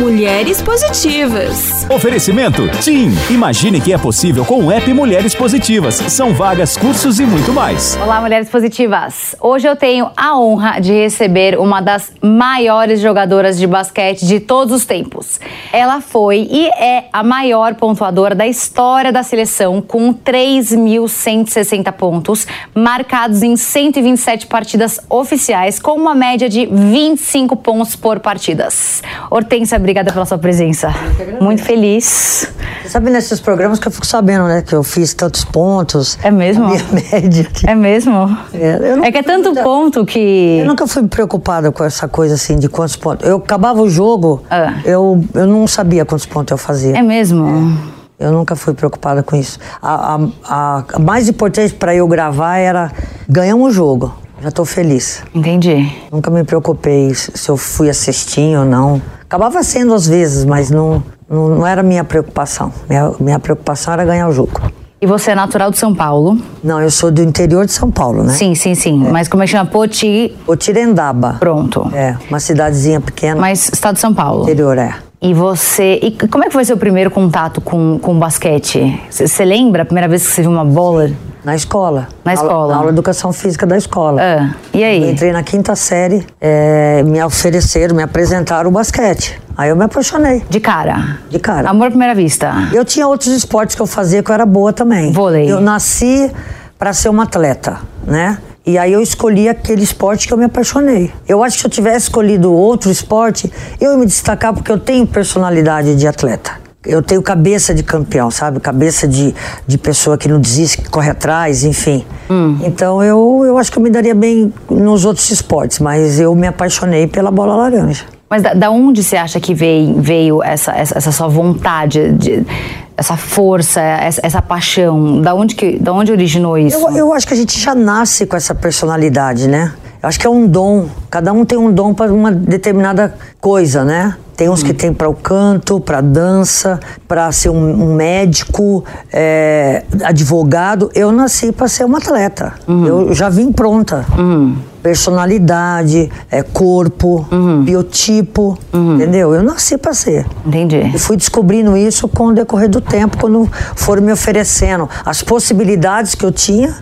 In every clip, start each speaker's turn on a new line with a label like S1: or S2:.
S1: Mulheres Positivas.
S2: Oferecimento TIM. Imagine que é possível com o app Mulheres Positivas. São vagas, cursos e muito mais.
S3: Olá, Mulheres Positivas. Hoje eu tenho a honra de receber uma das maiores jogadoras de basquete de todos os tempos. Ela foi e é a maior pontuadora da história da seleção, com 3.160 pontos, marcados em 127 partidas oficiais, com uma média de 25 pontos por partidas. Hortência, obrigada pela sua presença. Muito feliz.
S4: Você sabe nesses programas que eu fico sabendo, né? Que eu fiz tantos pontos.
S3: É mesmo?
S4: Minha média.
S3: É mesmo?
S4: É,
S3: é que é tanto ponto que.
S4: Eu nunca fui preocupada com essa coisa assim de quantos pontos. Eu acabava o jogo, ah. eu, eu não sabia quantos pontos eu fazia.
S3: É mesmo?
S4: É. Eu nunca fui preocupada com isso. A, a, a mais importante para eu gravar era ganhar um jogo. Já estou feliz.
S3: Entendi.
S4: Nunca me preocupei se eu fui assistir ou não. Acabava sendo às vezes, mas não, não, não era minha preocupação. Minha, minha preocupação era ganhar o jogo.
S3: E você é natural de São Paulo?
S4: Não, eu sou do interior de São Paulo, né?
S3: Sim, sim, sim. É. Mas como é que chama? Poti...
S4: Potirendaba.
S3: Pronto.
S4: É, uma cidadezinha pequena.
S3: Mas estado de São Paulo?
S4: Interior, é.
S3: E você. E como é que foi seu primeiro contato com, com basquete? Você lembra a primeira vez que você viu uma bola?
S4: Na escola.
S3: Na escola?
S4: Na aula de educação física da escola.
S3: Ah, e aí?
S4: Eu entrei na quinta série, é, me ofereceram, me apresentaram o basquete. Aí eu me apaixonei.
S3: De cara?
S4: De cara.
S3: Amor à primeira vista?
S4: Eu tinha outros esportes que eu fazia que eu era boa também.
S3: Vôlei?
S4: Eu nasci para ser uma atleta, né? E aí eu escolhi aquele esporte que eu me apaixonei. Eu acho que se eu tivesse escolhido outro esporte, eu ia me destacar porque eu tenho personalidade de atleta. Eu tenho cabeça de campeão, sabe? Cabeça de, de pessoa que não desiste, que corre atrás, enfim. Hum. Então eu, eu acho que eu me daria bem nos outros esportes, mas eu me apaixonei pela bola laranja.
S3: Mas da, da onde você acha que veio, veio essa, essa, essa sua vontade, de, essa força, essa, essa, paixão? Da onde, que, da onde originou isso?
S4: Eu, eu acho que a gente já nasce com essa personalidade, né? Eu acho que é um dom. Cada um tem um dom para uma determinada coisa, né? Tem uns que tem para o canto, para dança, para ser um, um médico, é, advogado. Eu nasci para ser uma atleta. Uhum. Eu já vim pronta. Uhum. Personalidade, é, corpo, uhum. biotipo, entendeu? Eu nasci para ser.
S3: Entendi.
S4: E fui descobrindo isso com o decorrer do tempo, quando foram me oferecendo as possibilidades que eu tinha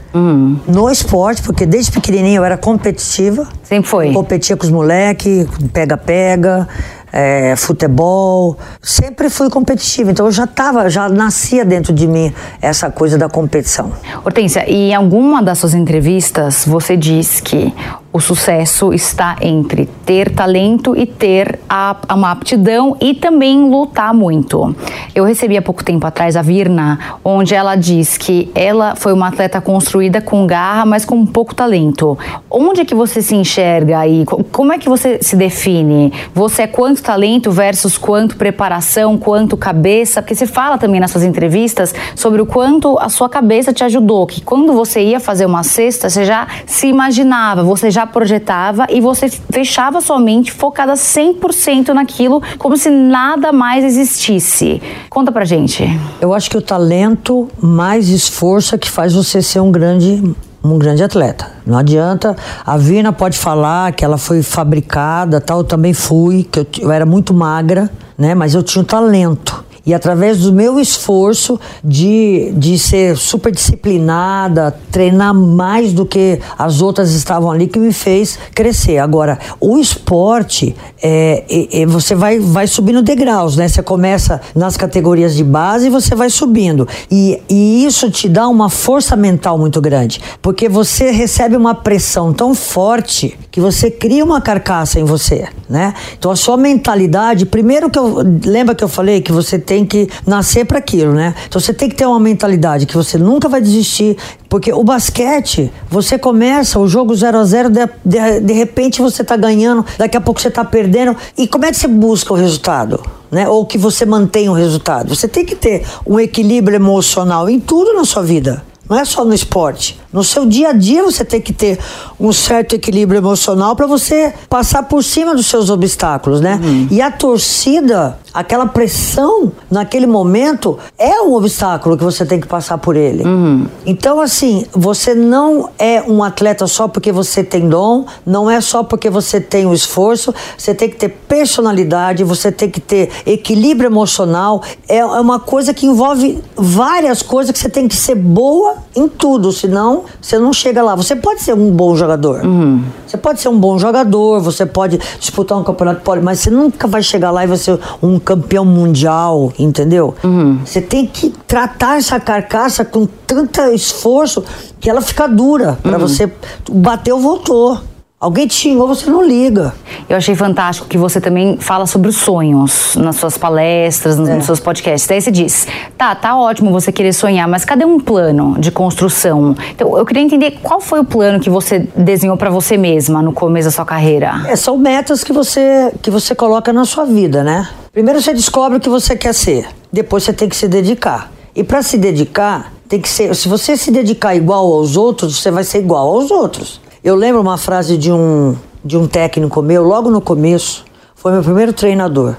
S4: no esporte, porque desde pequenininha eu era competitiva.
S3: Sempre foi.
S4: Competia com os moleques, pega-pega é, futebol, sempre fui competitiva. Então eu já estava, já nascia dentro de mim essa coisa da competição.
S3: Hortência, e em alguma das suas entrevistas você diz que o sucesso está entre ter talento e ter a, uma aptidão e também lutar muito. Eu recebi há pouco tempo atrás a Virna, onde ela diz que ela foi uma atleta construída com garra, mas com pouco talento. Onde é que você se enxerga aí? Como é que você se define? Você é quanto talento versus quanto preparação, quanto cabeça? Porque você fala também nas suas entrevistas sobre o quanto a sua cabeça te ajudou, que quando você ia fazer uma cesta, você já se imaginava, você já já projetava e você fechava sua mente focada 100% naquilo, como se nada mais existisse. Conta pra gente.
S4: Eu acho que o talento mais esforço é que faz você ser um grande um grande atleta. Não adianta. A Vina pode falar que ela foi fabricada, tal. Eu também fui, que eu, eu era muito magra, né? Mas eu tinha um talento. E através do meu esforço de, de ser super disciplinada, treinar mais do que as outras estavam ali, que me fez crescer. Agora, o esporte, é, é, é, você vai, vai subindo degraus, né? Você começa nas categorias de base e você vai subindo. E, e isso te dá uma força mental muito grande, porque você recebe uma pressão tão forte que você cria uma carcaça em você, né? Então a sua mentalidade, primeiro que eu lembra que eu falei que você tem tem que nascer para aquilo, né? Então você tem que ter uma mentalidade que você nunca vai desistir, porque o basquete, você começa o jogo 0 a 0 de, de, de repente você tá ganhando, daqui a pouco você tá perdendo. E como é que você busca o resultado? Né? Ou que você mantém o resultado? Você tem que ter um equilíbrio emocional em tudo na sua vida. Não é só no esporte. No seu dia a dia você tem que ter um certo equilíbrio emocional para você passar por cima dos seus obstáculos, né? Uhum. E a torcida, aquela pressão naquele momento é um obstáculo que você tem que passar por ele. Uhum. Então, assim, você não é um atleta só porque você tem dom, não é só porque você tem o esforço, você tem que ter personalidade, você tem que ter equilíbrio emocional. É, é uma coisa que envolve várias coisas que você tem que ser boa em tudo, senão você não chega lá. Você pode ser um bom jogador. Uhum. Você pode ser um bom jogador, você pode disputar um campeonato, pode, mas você nunca vai chegar lá e vai ser um campeão mundial, entendeu? Uhum. Você tem que tratar essa carcaça com tanto esforço que ela fica dura. Para uhum. você. Bateu, voltou. Alguém te xingou, você não liga.
S3: Eu achei fantástico que você também fala sobre os sonhos nas suas palestras, nos, é. nos seus podcasts. Daí você diz, tá, tá ótimo você querer sonhar, mas cadê um plano de construção? Então, eu queria entender qual foi o plano que você desenhou para você mesma no começo da sua carreira.
S4: É, são metas que você, que você coloca na sua vida, né? Primeiro você descobre o que você quer ser, depois você tem que se dedicar. E para se dedicar, tem que ser. Se você se dedicar igual aos outros, você vai ser igual aos outros. Eu lembro uma frase de um, de um técnico meu, logo no começo, foi meu primeiro treinador.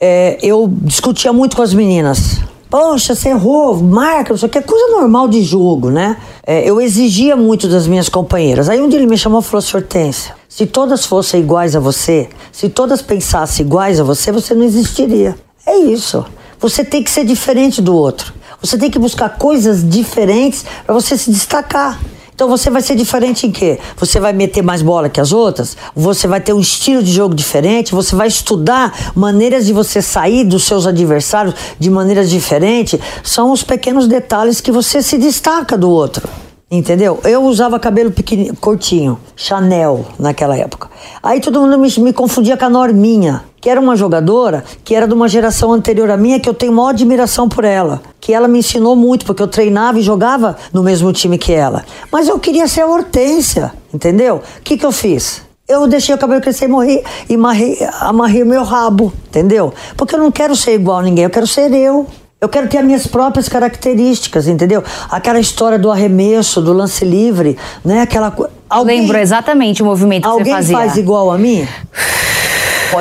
S4: É, eu discutia muito com as meninas. Poxa, você errou, marca, não sei o que, é coisa normal de jogo, né? É, eu exigia muito das minhas companheiras. Aí um dia ele me chamou e falou: Hortência, se todas fossem iguais a você, se todas pensassem iguais a você, você não existiria. É isso. Você tem que ser diferente do outro. Você tem que buscar coisas diferentes para você se destacar. Então você vai ser diferente em quê? Você vai meter mais bola que as outras? Você vai ter um estilo de jogo diferente? Você vai estudar maneiras de você sair dos seus adversários de maneiras diferentes? São os pequenos detalhes que você se destaca do outro. Entendeu? Eu usava cabelo pequeno, curtinho, Chanel naquela época. Aí todo mundo me, me, confundia com a Norminha, que era uma jogadora que era de uma geração anterior à minha, que eu tenho maior admiração por ela. Que ela me ensinou muito, porque eu treinava e jogava no mesmo time que ela. Mas eu queria ser a Hortência, entendeu? O que, que eu fiz? Eu deixei o cabelo crescer e morri e amarrei, amarrei o meu rabo, entendeu? Porque eu não quero ser igual a ninguém, eu quero ser eu. Eu quero ter as minhas próprias características, entendeu? Aquela história do arremesso, do lance livre, né? Aquela
S3: alguém, Lembro exatamente o movimento que
S4: você
S3: fazia.
S4: Alguém faz igual a mim?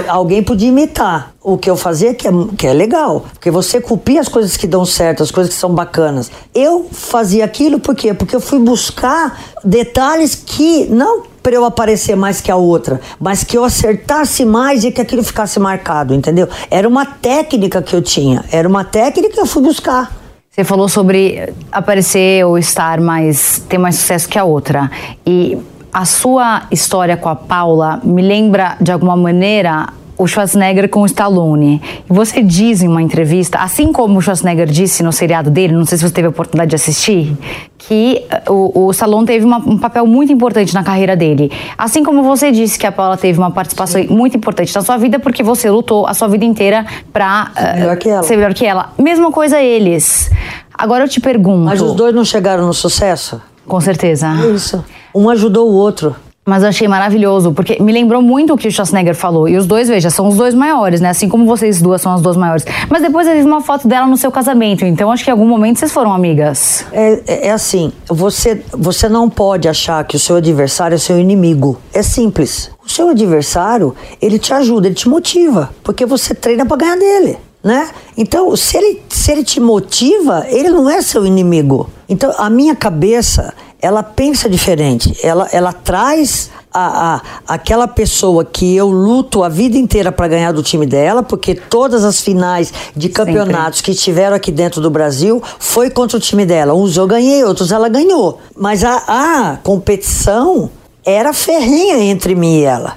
S4: Alguém podia imitar o que eu fazia, que é, que é legal. Porque você copia as coisas que dão certo, as coisas que são bacanas. Eu fazia aquilo por quê? Porque eu fui buscar detalhes que não para eu aparecer mais que a outra, mas que eu acertasse mais e que aquilo ficasse marcado, entendeu? Era uma técnica que eu tinha, era uma técnica que eu fui buscar.
S3: Você falou sobre aparecer ou estar mais, ter mais sucesso que a outra. E a sua história com a Paula me lembra de alguma maneira o Schwarzenegger com o Stallone. E você diz em uma entrevista, assim como o Schwarzenegger disse no seriado dele, não sei se você teve a oportunidade de assistir, que eh, o, o Stallone teve uma, um papel muito importante na carreira dele. Assim como você disse que a Paula teve uma participação Sim. muito importante na sua vida, porque você lutou a sua vida inteira pra
S4: uh,
S3: ser melhor que ela. Mesma coisa eles. Agora eu te pergunto.
S4: Mas os dois não chegaram no sucesso?
S3: Com certeza.
S4: Isso. Um ajudou o outro.
S3: Mas eu achei maravilhoso, porque me lembrou muito o que o Schwarzenegger falou. E os dois, veja, são os dois maiores, né? Assim como vocês duas são as duas maiores. Mas depois eu vi uma foto dela no seu casamento, então acho que em algum momento vocês foram amigas.
S4: É, é, é assim, você, você não pode achar que o seu adversário é seu inimigo. É simples. O seu adversário, ele te ajuda, ele te motiva, porque você treina para ganhar dele. Né? Então, se ele, se ele te motiva, ele não é seu inimigo. Então, a minha cabeça ela pensa diferente. Ela, ela traz a, a, aquela pessoa que eu luto a vida inteira para ganhar do time dela, porque todas as finais de campeonatos Sempre. que tiveram aqui dentro do Brasil foi contra o time dela. Uns eu ganhei, outros ela ganhou. Mas a, a competição era ferrenha entre mim e ela.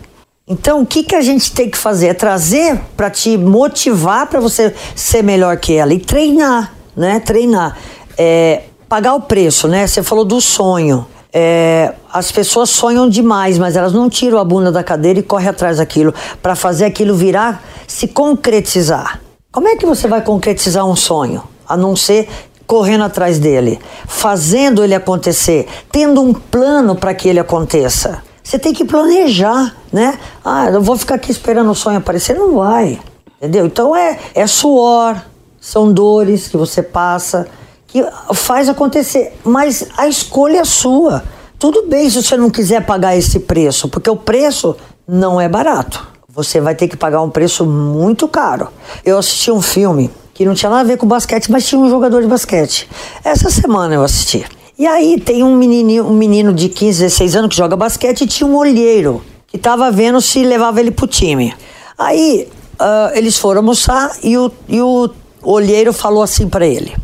S4: Então, o que, que a gente tem que fazer? É trazer para te motivar para você ser melhor que ela e treinar, né? Treinar. É, pagar o preço, né? Você falou do sonho. É, as pessoas sonham demais, mas elas não tiram a bunda da cadeira e correm atrás daquilo para fazer aquilo virar, se concretizar. Como é que você vai concretizar um sonho? A não ser correndo atrás dele, fazendo ele acontecer, tendo um plano para que ele aconteça. Você tem que planejar, né? Ah, eu vou ficar aqui esperando o sonho aparecer, não vai. Entendeu? Então é, é suor, são dores que você passa, que faz acontecer, mas a escolha é sua. Tudo bem se você não quiser pagar esse preço, porque o preço não é barato. Você vai ter que pagar um preço muito caro. Eu assisti um filme que não tinha nada a ver com basquete, mas tinha um jogador de basquete. Essa semana eu assisti. E aí tem um menino, um menino de 15, 16 anos que joga basquete e tinha um olheiro que estava vendo se levava ele pro time. Aí uh, eles foram almoçar e o, e o olheiro falou assim para ele: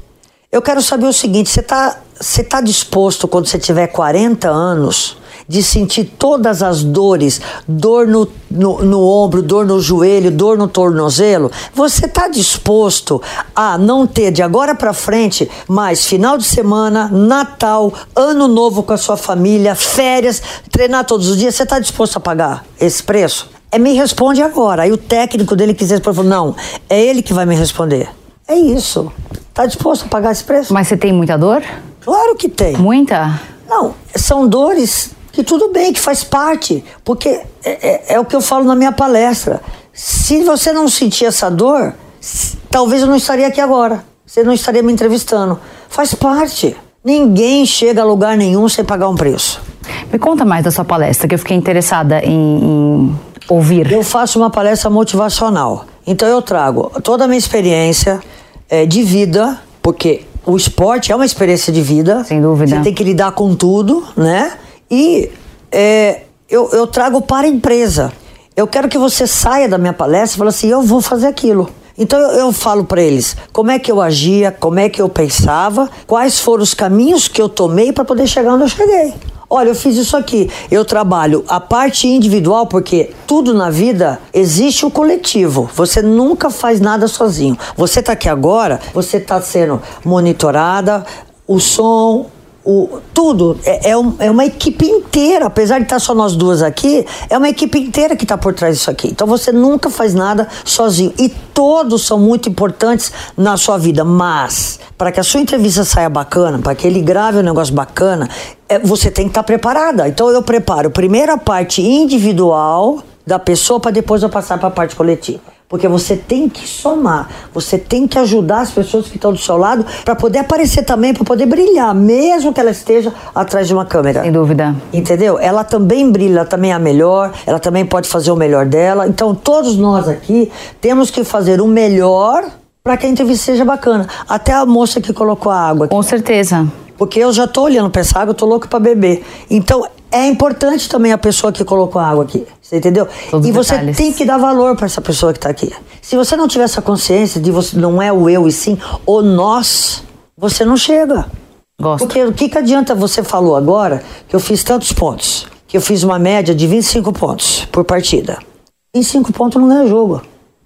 S4: Eu quero saber o seguinte, você tá, você tá disposto quando você tiver 40 anos de sentir todas as dores, dor no, no, no ombro, dor no joelho, dor no tornozelo, você está disposto a não ter de agora para frente mais final de semana, Natal, Ano Novo com a sua família, férias, treinar todos os dias? Você está disposto a pagar esse preço? É, me responde agora. Aí o técnico dele quiser falou: não, é ele que vai me responder. É isso. Tá disposto a pagar esse preço?
S3: Mas você tem muita dor?
S4: Claro que tem.
S3: Muita?
S4: Não, são dores que tudo bem, que faz parte, porque é, é, é o que eu falo na minha palestra. Se você não sentir essa dor, talvez eu não estaria aqui agora. Você não estaria me entrevistando. Faz parte. Ninguém chega a lugar nenhum sem pagar um preço.
S3: Me conta mais da sua palestra, que eu fiquei interessada em, em ouvir.
S4: Eu faço uma palestra motivacional. Então eu trago toda a minha experiência é, de vida, porque o esporte é uma experiência de vida.
S3: Sem dúvida.
S4: Você tem que lidar com tudo, né? E é, eu, eu trago para a empresa. Eu quero que você saia da minha palestra e fale assim: eu vou fazer aquilo. Então eu, eu falo para eles como é que eu agia, como é que eu pensava, quais foram os caminhos que eu tomei para poder chegar onde eu cheguei. Olha, eu fiz isso aqui. Eu trabalho a parte individual porque tudo na vida existe o coletivo. Você nunca faz nada sozinho. Você está aqui agora, você está sendo monitorada, o som, o, tudo. É, é, um, é, uma equipe inteira, apesar de estar só nós duas aqui, é uma equipe inteira que está por trás disso aqui. Então você nunca faz nada sozinho. E todos são muito importantes na sua vida. Mas, para que a sua entrevista saia bacana, para que ele grave um negócio bacana, é, você tem que estar tá preparada. Então eu preparo primeiro a parte individual da pessoa para depois eu passar para a parte coletiva. Porque você tem que somar, você tem que ajudar as pessoas que estão do seu lado para poder aparecer também, para poder brilhar, mesmo que ela esteja atrás de uma câmera.
S3: Sem dúvida.
S4: Entendeu? Ela também brilha, ela também é a melhor, ela também pode fazer o melhor dela. Então, todos nós aqui temos que fazer o melhor para que a entrevista seja bacana. Até a moça que colocou a água. Aqui.
S3: Com certeza.
S4: Porque eu já estou olhando para essa água, eu tô louco para beber. Então, é importante também a pessoa que colocou a água aqui. Você entendeu?
S3: Todos
S4: e você
S3: detalhes.
S4: tem que dar valor para essa pessoa que está aqui. Se você não tiver essa consciência de você não é o eu e sim o nós, você não chega.
S3: Gosto.
S4: Porque o que, que adianta você falou agora que eu fiz tantos pontos? Que eu fiz uma média de 25 pontos por partida. 25 pontos não ganha jogo.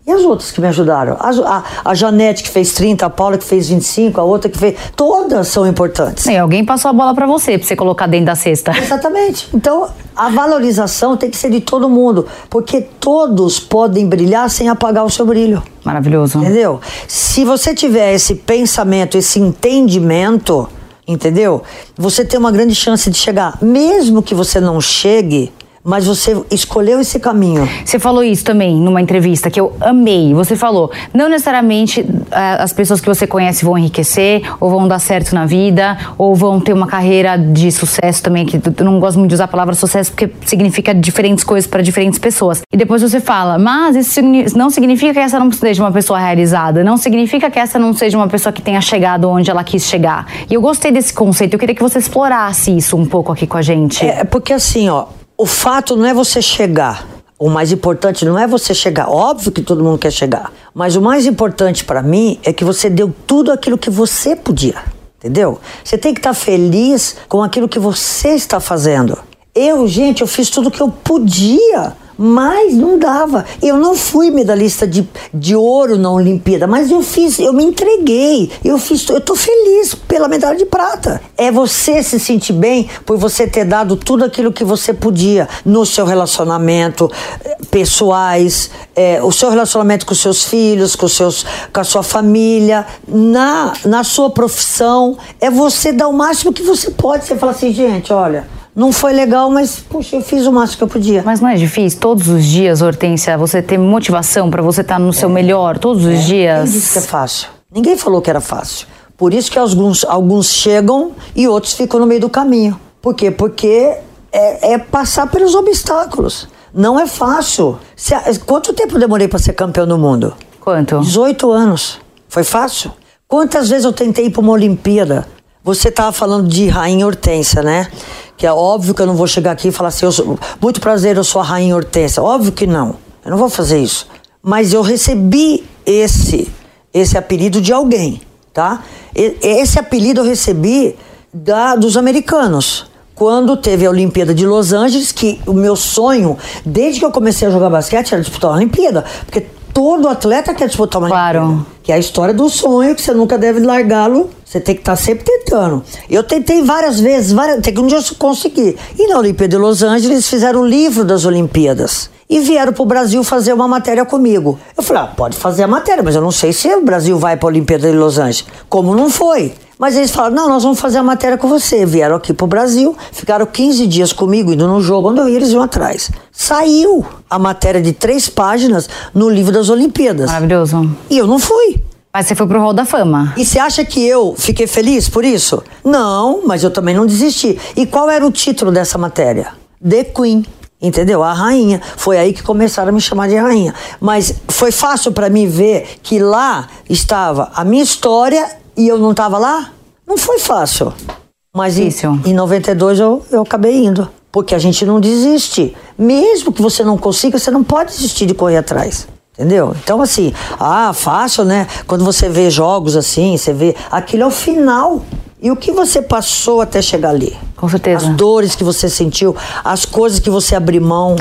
S4: E as outras que me ajudaram? A, a, a, Janete que fez 30, a Paula que fez 25, a outra que fez. Todas são importantes.
S3: E alguém passou a bola para você, para você colocar dentro da cesta.
S4: Exatamente. Então, a valorização tem que ser de todo mundo, porque todos podem brilhar sem apagar o seu brilho.
S3: Maravilhoso.
S4: Entendeu? Se você tiver esse pensamento, esse entendimento, entendeu? Você tem uma grande chance de chegar. Mesmo que você não chegue, mas você escolheu esse caminho.
S3: Você falou isso também numa entrevista que eu amei. Você falou, não necessariamente eh, as pessoas que você conhece vão enriquecer, ou vão dar certo na vida, ou vão ter uma carreira de sucesso também, que eu não gosto muito de usar a palavra sucesso porque significa diferentes coisas para diferentes pessoas. E depois você fala, mas isso não significa que essa não seja uma pessoa realizada, não significa que essa não seja uma pessoa que tenha chegado onde ela quis chegar. E eu gostei desse conceito, eu queria que você explorasse isso um pouco aqui com a gente.
S4: É porque assim, ó, o fato não é você chegar. O mais importante não é você chegar. Óbvio que todo mundo quer chegar. Mas o mais importante para mim é que você deu tudo aquilo que você podia. Entendeu? Você tem que estar tá feliz com aquilo que você está fazendo. Eu, gente, eu fiz tudo que eu podia mas não dava. Eu não fui medalhista de, de ouro na Olimpíada, mas eu fiz, eu me entreguei. Eu fiz, eu tô feliz pela medalha de prata. É você se sentir bem por você ter dado tudo aquilo que você podia no seu relacionamento eh, pessoais, é, o seu relacionamento com seus filhos, com, seus, com a sua família, na, na sua profissão. É você dar o máximo que você pode. Você fala assim, gente, olha não foi legal, mas, puxa, eu fiz o máximo que eu podia.
S3: Mas não é difícil todos os dias, Hortência, você ter motivação para você estar tá no seu melhor todos os
S4: é.
S3: dias?
S4: Ninguém disse que é fácil. Ninguém falou que era fácil. Por isso que alguns, alguns chegam e outros ficam no meio do caminho. Por quê? Porque é, é passar pelos obstáculos. Não é fácil. Se, quanto tempo demorei para ser campeão do mundo?
S3: Quanto?
S4: 18 anos. Foi fácil? Quantas vezes eu tentei ir para uma Olimpíada? Você estava falando de Rainha Hortência, né? Que é óbvio que eu não vou chegar aqui e falar assim, sou, muito prazer, eu sou a Rainha Hortência. Óbvio que não. Eu não vou fazer isso. Mas eu recebi esse, esse apelido de alguém, tá? Esse apelido eu recebi da, dos americanos. Quando teve a Olimpíada de Los Angeles, que o meu sonho, desde que eu comecei a jogar basquete, era disputar a Olimpíada. Porque todo atleta quer disputar uma
S3: claro.
S4: Olimpíada. Que é a história do sonho, que você nunca deve largá-lo. Você tem que estar tá sempre tentando. Eu tentei várias vezes, várias, até que um dia eu consegui. E na Olimpíada de Los Angeles fizeram o livro das Olimpíadas e vieram para o Brasil fazer uma matéria comigo. Eu falei, ah, pode fazer a matéria, mas eu não sei se o Brasil vai para a Olimpíada de Los Angeles. Como não foi? Mas eles falaram, não, nós vamos fazer a matéria com você. Vieram aqui para o Brasil, ficaram 15 dias comigo, indo no jogo, onde eu ia, eles iam atrás. Saiu a matéria de três páginas no livro das Olimpíadas.
S3: Maravilhoso.
S4: E eu não fui.
S3: Mas você foi pro Hall da Fama.
S4: E você acha que eu fiquei feliz por isso? Não, mas eu também não desisti. E qual era o título dessa matéria? The Queen. Entendeu? A rainha. Foi aí que começaram a me chamar de rainha. Mas foi fácil para mim ver que lá estava a minha história e eu não estava lá? Não foi fácil. Mas em, em 92 eu, eu acabei indo. Porque a gente não desiste. Mesmo que você não consiga, você não pode desistir de correr atrás. Entendeu? Então, assim, ah, fácil, né? Quando você vê jogos assim, você vê. Aquilo é o final. E o que você passou até chegar ali?
S3: Com certeza.
S4: As dores que você sentiu, as coisas que você abriu mão.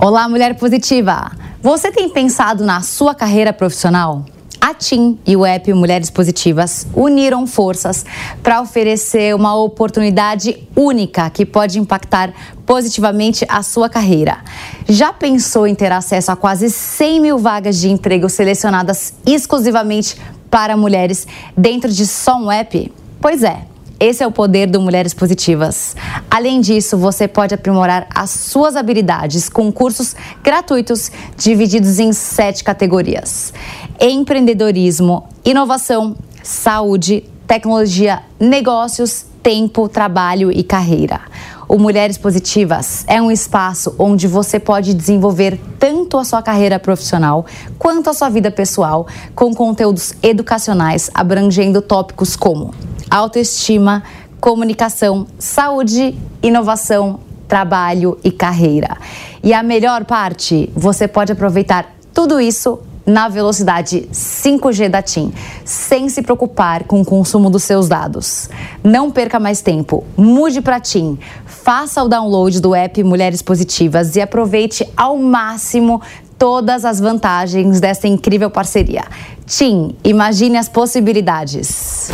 S3: Olá, mulher positiva. Você tem pensado na sua carreira profissional? A TIM e o app Mulheres Positivas uniram forças para oferecer uma oportunidade única que pode impactar positivamente a sua carreira. Já pensou em ter acesso a quase 100 mil vagas de emprego selecionadas exclusivamente para mulheres dentro de só um app? Pois é. Esse é o poder do Mulheres Positivas. Além disso, você pode aprimorar as suas habilidades com cursos gratuitos divididos em sete categorias: empreendedorismo, inovação, saúde, tecnologia, negócios, tempo, trabalho e carreira. O Mulheres Positivas é um espaço onde você pode desenvolver tanto a sua carreira profissional quanto a sua vida pessoal com conteúdos educacionais abrangendo tópicos como autoestima, comunicação, saúde, inovação, trabalho e carreira. E a melhor parte, você pode aproveitar tudo isso na velocidade 5G da TIM, sem se preocupar com o consumo dos seus dados. Não perca mais tempo, mude para TIM, faça o download do app Mulheres Positivas e aproveite ao máximo todas as vantagens dessa incrível parceria. TIM, imagine as possibilidades.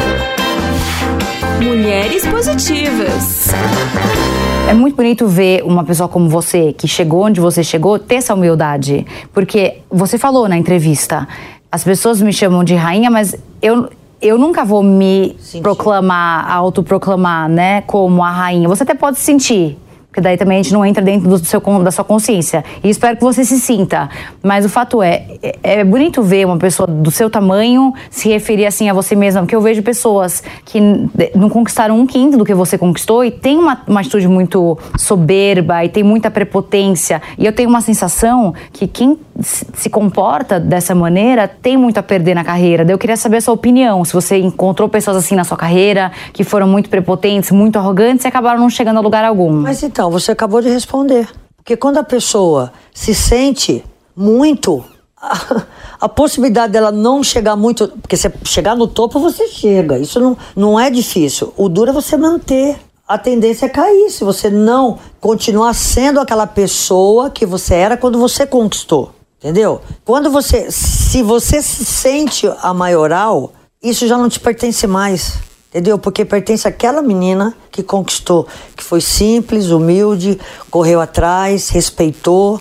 S1: Mulheres Positivas.
S3: É muito bonito ver uma pessoa como você, que chegou onde você chegou, ter essa humildade. Porque você falou na entrevista, as pessoas me chamam de rainha, mas eu, eu nunca vou me sentir. proclamar, autoproclamar, né, como a rainha. Você até pode sentir, porque daí também a gente não entra dentro do seu, da sua consciência. E espero que você se sinta. Mas o fato é, é, é bonito ver uma pessoa do seu tamanho se referir assim a você mesma, porque eu vejo pessoas que não conquistaram um quinto do que você conquistou e tem uma, uma atitude muito soberba e tem muita prepotência. E eu tenho uma sensação que quem se comporta dessa maneira tem muito a perder na carreira. eu queria saber a sua opinião, se você encontrou pessoas assim na sua carreira que foram muito prepotentes, muito arrogantes e acabaram não chegando a lugar algum.
S4: Mas então, você acabou de responder. Porque quando a pessoa se sente muito, a, a, possibilidade dela não chegar muito. Porque você chegar no topo, você chega. Isso não, não é difícil. O duro é você manter. A tendência é cair se você não continuar sendo aquela pessoa que você era quando você conquistou. Entendeu? Quando você. Se você se sente a maioral, isso já não te pertence mais. Entendeu? Porque pertence àquela menina que conquistou, que foi simples, humilde, correu atrás, respeitou.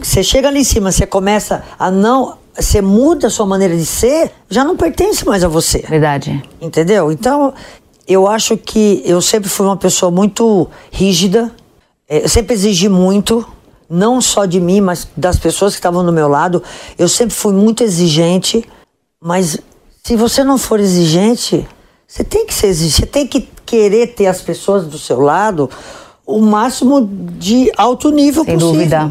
S4: Você chega ali em cima, você começa a não. Você muda a sua maneira de ser, já não pertence mais a você.
S3: Verdade.
S4: Entendeu? Então, eu acho que eu sempre fui uma pessoa muito rígida, é, eu sempre exigi muito, não só de mim, mas das pessoas que estavam do meu lado. Eu sempre fui muito exigente, mas se você não for exigente, Você tem que ser exigente, você tem que querer ter as pessoas do seu lado o máximo de alto nível
S3: Sem
S4: possível.
S3: dúvida.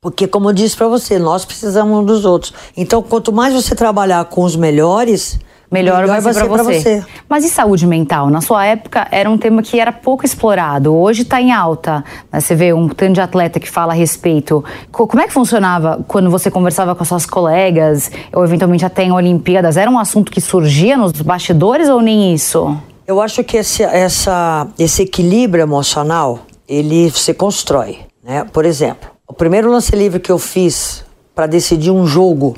S4: Porque, como eu disse para você, nós precisamos um dos outros. Então, quanto mais você trabalhar com os melhores,
S3: Melhor, vai ser,
S4: pra
S3: pra você. Mas e saúde mental? Na sua época era um tema que era pouco explorado. Hoje está em alta. né? Você vê um tanto de atleta que fala a respeito. Co- Como é que funcionava quando você conversava com as suas colegas, ou eventualmente até em Olimpíadas? Era um assunto que surgia nos bastidores ou nem isso?
S4: Eu acho que esse, essa, esse equilíbrio emocional, ele se constrói, né? Por exemplo, o primeiro lance livre que eu fiz para decidir um jogo,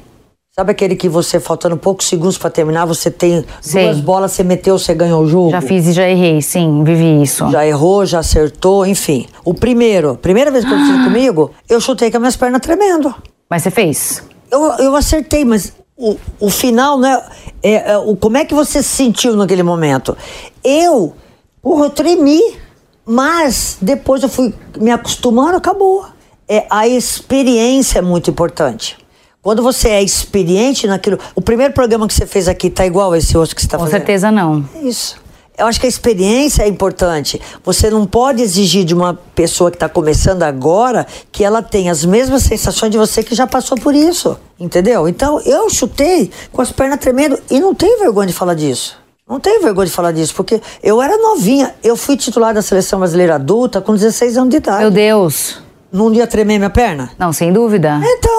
S4: sabe aquele que você, faltando poucos segundos para terminar, você tem
S3: Sei.
S4: duas bolas, você meteu, você ganhou o jogo?
S3: Já fiz e já errei, sim, vivi isso.
S4: Já errou, já acertou, enfim. O primeiro, primeira vez que
S3: Ah.
S4: aconteceu comigo, eu chutei com as minhas pernas tremendo.
S3: Mas você fez?
S4: Eu, eu acertei, mas o, o final, né? É, é, o, como é que você se sentiu naquele momento? Eu, porra, eu tremi, mas depois eu fui me acostumando, acabou. É, a experiência é muito importante. Quando você é experiente naquilo. O primeiro programa que você fez aqui tá igual a esse outro que você está
S3: Com
S4: fazendo?
S3: certeza não.
S4: É Isso. Eu acho que a experiência é importante. Você não pode exigir de uma pessoa que está começando agora que ela tenha as mesmas sensações de você que já passou por isso. Entendeu? Então eu chutei com as pernas tremendo e não tenho vergonha de falar disso. Não tenho vergonha de falar disso, porque eu era novinha. Eu fui titular da seleção brasileira adulta com 16 anos de idade.
S3: Meu Deus.
S4: Não ia tremer minha perna?
S3: Não, sem dúvida.
S4: Então,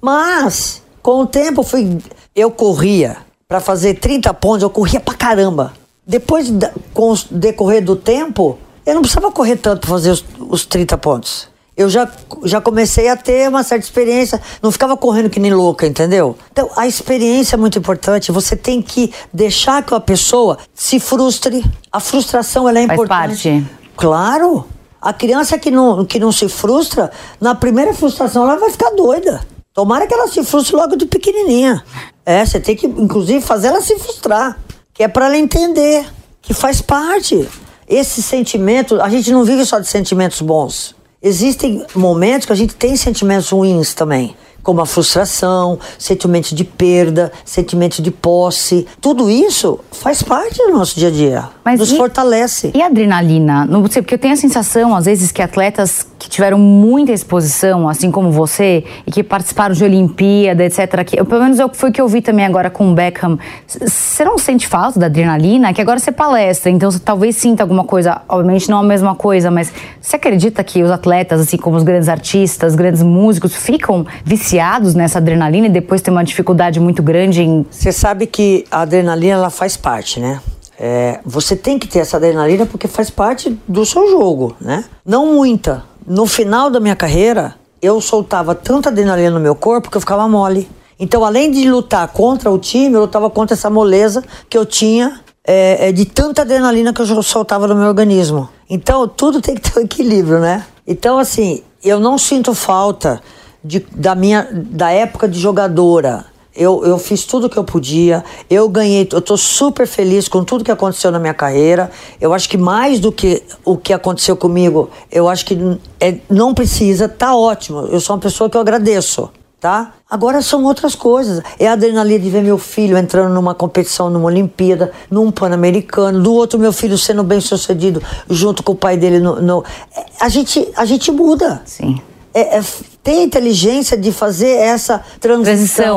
S4: mas com o tempo eu fui, eu corria para fazer 30 pontos, eu corria pra caramba. Depois, com o decorrer do tempo, eu não precisava correr tanto para fazer os, os 30 pontos. Eu já, já comecei a ter uma certa experiência, não ficava correndo que nem louca, entendeu? Então, a experiência é muito importante. Você tem que deixar que a pessoa se frustre. A frustração ela é
S3: Faz
S4: importante.
S3: parte.
S4: Claro. A criança que não, que não se frustra, na primeira frustração ela vai ficar doida. Tomara que ela se frustre logo de pequenininha. É, você tem que, inclusive, fazer ela se frustrar. Que é para ela entender que faz parte. Esse sentimento, a gente não vive só de sentimentos bons. Existem momentos que a gente tem sentimentos ruins também. Como a frustração, sentimento de perda, sentimento de posse. Tudo isso faz parte do nosso dia a dia.
S3: Mas
S4: nos
S3: e-
S4: fortalece.
S3: E a adrenalina? Não sei, porque eu tenho a sensação, às vezes, que atletas que tiveram muita exposição, assim como você, e que participaram de Olimpíada, etc., que, pelo menos eu- foi o que eu vi também agora com o Beckham. Você não sente falta da adrenalina? Que agora você palestra, então você talvez sinta alguma coisa, obviamente não a mesma coisa, mas você acredita que os atletas, assim como os grandes artistas, grandes músicos, ficam viciados nessa adrenalina e depois tem uma dificuldade muito grande em.
S4: Você sabe que a adrenalina ela faz parte, né? É, você tem que ter essa adrenalina porque faz parte do seu jogo, né? Não muita. No final da minha carreira, eu soltava tanta adrenalina no meu corpo que eu ficava mole. Então, além de lutar contra o time, eu lutava contra essa moleza que eu tinha é, é, de tanta adrenalina que eu soltava no meu organismo. Então, tudo tem que ter um equilíbrio, né? Então, assim, eu não sinto falta de- da minha da época de jogadora. Eu, eu fiz tudo o que eu podia, eu ganhei, eu tô super feliz com tudo que aconteceu na minha carreira. Eu acho que mais do que o que aconteceu comigo, eu acho que é, não precisa, tá ótimo. Eu sou uma pessoa que eu agradeço, tá? Agora são outras coisas. É a adrenalina de ver meu filho entrando numa competição, numa Olimpíada, num Pan-Americano, do outro meu filho sendo bem sucedido junto com o pai dele. No, no- É, A, gente, a gente muda
S3: Sim.
S4: É, é a inteligência de fazer essa transição.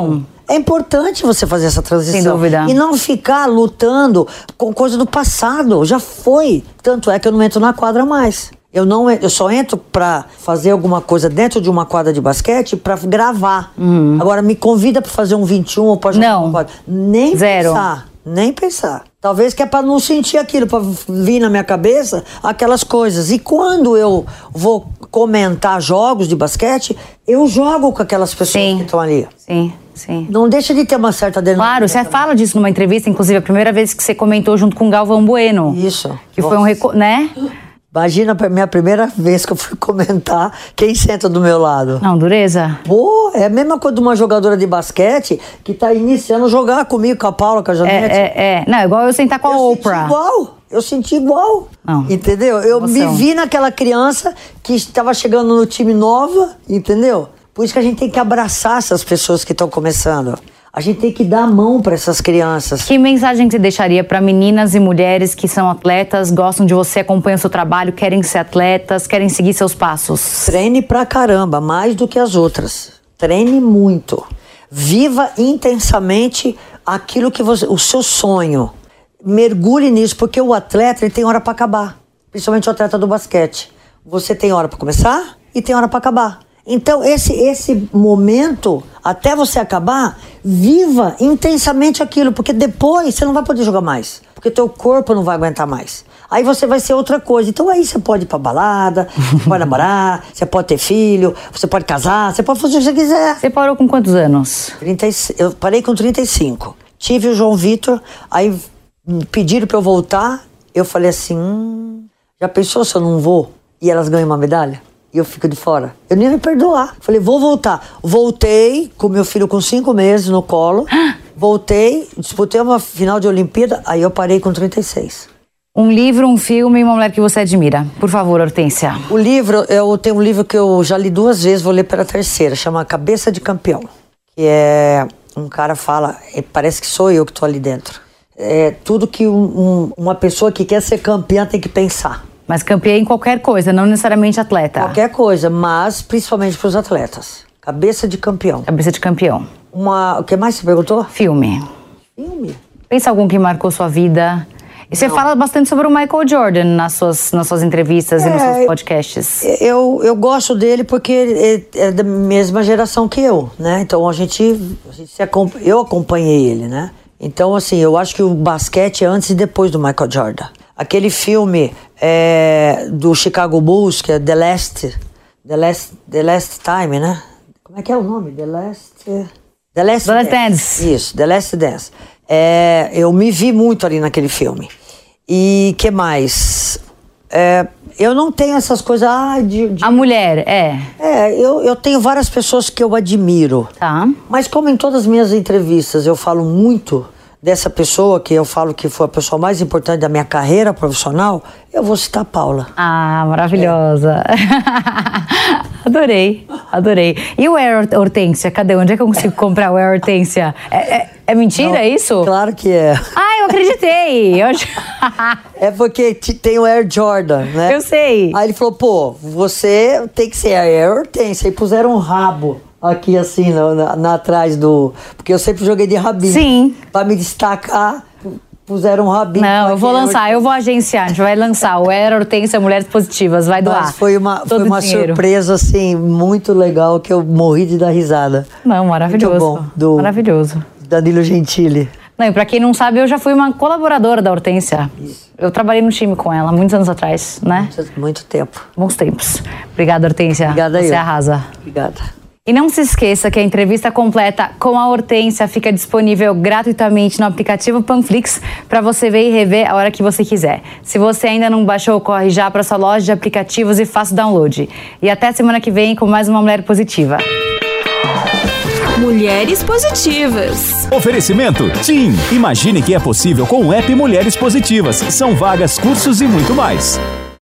S3: Transição.
S4: É importante você fazer essa transição.
S3: Sem dúvida.
S4: E não ficar lutando com coisa do passado. Já foi. Tanto é que eu não entro na quadra mais. Eu, não, eu só entro pra fazer alguma coisa dentro de uma quadra de basquete pra gravar. Agora, me convida pra fazer um 21 ou pra jogar
S3: Uhum. Não.
S4: uma quadra. Nem
S3: Zero.
S4: pensar. Nem pensar. Talvez que é pra não sentir aquilo, pra vir na minha cabeça aquelas coisas. E quando eu vou comentar jogos de basquete, eu jogo com aquelas pessoas
S3: Sim.
S4: que estão ali.
S3: Sim, sim.
S4: Não deixa de ter uma certa adrenalina.
S3: Claro, você fala disso numa entrevista, inclusive a primeira vez que você comentou junto com o Galvão Bueno.
S4: Isso.
S3: Que foi um
S4: Nossa.
S3: né?
S4: Imagina a minha primeira vez que eu fui comentar quem senta do meu lado.
S3: Não, dureza.
S4: Pô, é a mesma coisa de uma jogadora de basquete que tá iniciando a jogar comigo, com a Paula, com a
S3: É,
S4: Janete.
S3: é, é. Não, igual eu sentar com a
S4: eu
S3: Oprah.
S4: senti igual. Eu senti igual.
S3: Não.
S4: Entendeu? Eu
S3: Emoção.
S4: me vi naquela criança que estava chegando no time nova, entendeu? Por isso que a gente tem que abraçar essas pessoas que estão começando. A gente tem que dar a mão para essas crianças.
S3: Que mensagem que você deixaria para meninas e mulheres que são atletas, gostam de você, acompanham seu trabalho, querem ser atletas, querem seguir seus passos?
S4: Treine pra caramba, mais do que as outras. Treine muito. Viva intensamente aquilo que você, o seu sonho. Mergulhe nisso, porque o atleta ele tem hora para acabar, principalmente o atleta do basquete. Você tem hora para começar e tem hora para acabar. Então, esse, esse momento, até você acabar, viva intensamente aquilo, porque depois você não vai poder jogar mais. Porque teu corpo não vai aguentar mais. Aí você vai ser outra coisa. Então aí você pode ir pra balada, você pode namorar, você pode ter filho, você pode casar, você pode fazer o que você quiser.
S3: Você parou com quantos anos?
S4: 30, eu parei com 35. Tive o João Vitor, aí pediram pra eu voltar. Eu falei assim: hum, já pensou se eu não vou? E elas ganham uma medalha? E eu fico de fora. Eu nem me perdoar. Falei, vou voltar. Voltei com meu filho com cinco meses no colo. Voltei, disputei uma final de Olimpíada, aí eu parei com 36.
S3: Um livro, um filme e uma mulher que você admira. Por favor, Hortência.
S4: O livro, eu tenho um livro que eu já li duas vezes, vou ler pela terceira, chama Cabeça de Campeão. Que é. Um cara fala, parece que sou eu que estou ali dentro. É tudo que um, um, uma pessoa que quer ser campeã tem que pensar.
S3: Mas campeã em qualquer coisa, não necessariamente atleta.
S4: Qualquer coisa, mas principalmente para os atletas. Cabeça de campeão.
S3: Cabeça de campeão.
S4: Uma, o que mais você perguntou?
S3: Filme.
S4: Filme.
S3: Pensa algum que marcou sua vida? E você fala bastante sobre o Michael Jordan nas suas, nas suas entrevistas é, e nos seus podcasts.
S4: Eu, eu gosto dele porque ele é da mesma geração que eu, né? Então a gente, a gente se, eu acompanhei ele, né? Então, assim, eu acho que o basquete é antes e depois do Michael Jordan. Aquele filme é, do Chicago Bulls, que é The Last, The Last, The Last Time, né? Como é que é o nome? The Last...
S3: The Last, The Last Dance. Dance.
S4: Isso, The Last Dance. É, eu me vi muito ali naquele filme. E que mais? É, eu não tenho essas coisas. Ah, de, de,
S3: A mulher, é.
S4: É, eu, eu tenho várias pessoas que eu admiro.
S3: Tá.
S4: Mas como em todas as minhas entrevistas eu falo muito dessa pessoa que eu falo que foi a pessoa mais importante da minha carreira profissional, eu vou citar a Paula.
S3: Ah, maravilhosa. É. adorei, adorei. E o Air Hortência? Cadê? Onde é que eu consigo comprar o Air Hortência? É, é, é mentira Não, isso?
S4: Claro que é.
S3: Ah, eu acreditei. Eu...
S4: é porque tem o Air Jordan, né?
S3: Eu sei.
S4: Aí ele falou, pô, você tem que ser a Air Hortência. E puseram um rabo aqui assim, na, na, na, atrás do. Porque eu sempre joguei de rabinho.
S3: Sim.
S4: Pra me destacar, puseram um rabinho.
S3: Não, eu vou lançar, eu vou agenciar, a gente vai lançar. O Era Hortência Mulheres Positivas, vai doar.
S4: Mas foi uma, foi uma surpresa, assim, muito legal que eu morri de dar risada.
S3: Não, maravilhoso. Muito bom. Do
S4: maravilhoso. Danilo Gentili.
S3: Não, e pra quem não sabe, eu já fui uma colaboradora da Hortência. Isso. Eu trabalhei no time com ela muitos anos atrás, né?
S4: Muito, muito tempo.
S3: Bons tempos. Obrigada, Hortência.
S4: Obrigada
S3: Você
S4: eu.
S3: arrasa.
S4: Obrigada.
S3: E não se esqueça que a entrevista completa com a Hortência fica disponível gratuitamente no aplicativo Panflix para você ver e rever a hora que você quiser. Se você ainda não baixou, corre já para sua loja de aplicativos e faça o download. E até semana que vem com mais uma Mulher Positiva.
S1: Mulheres Positivas.
S2: Oferecimento TIM. Imagine que é possível com o app Mulheres Positivas. São vagas, cursos e muito mais.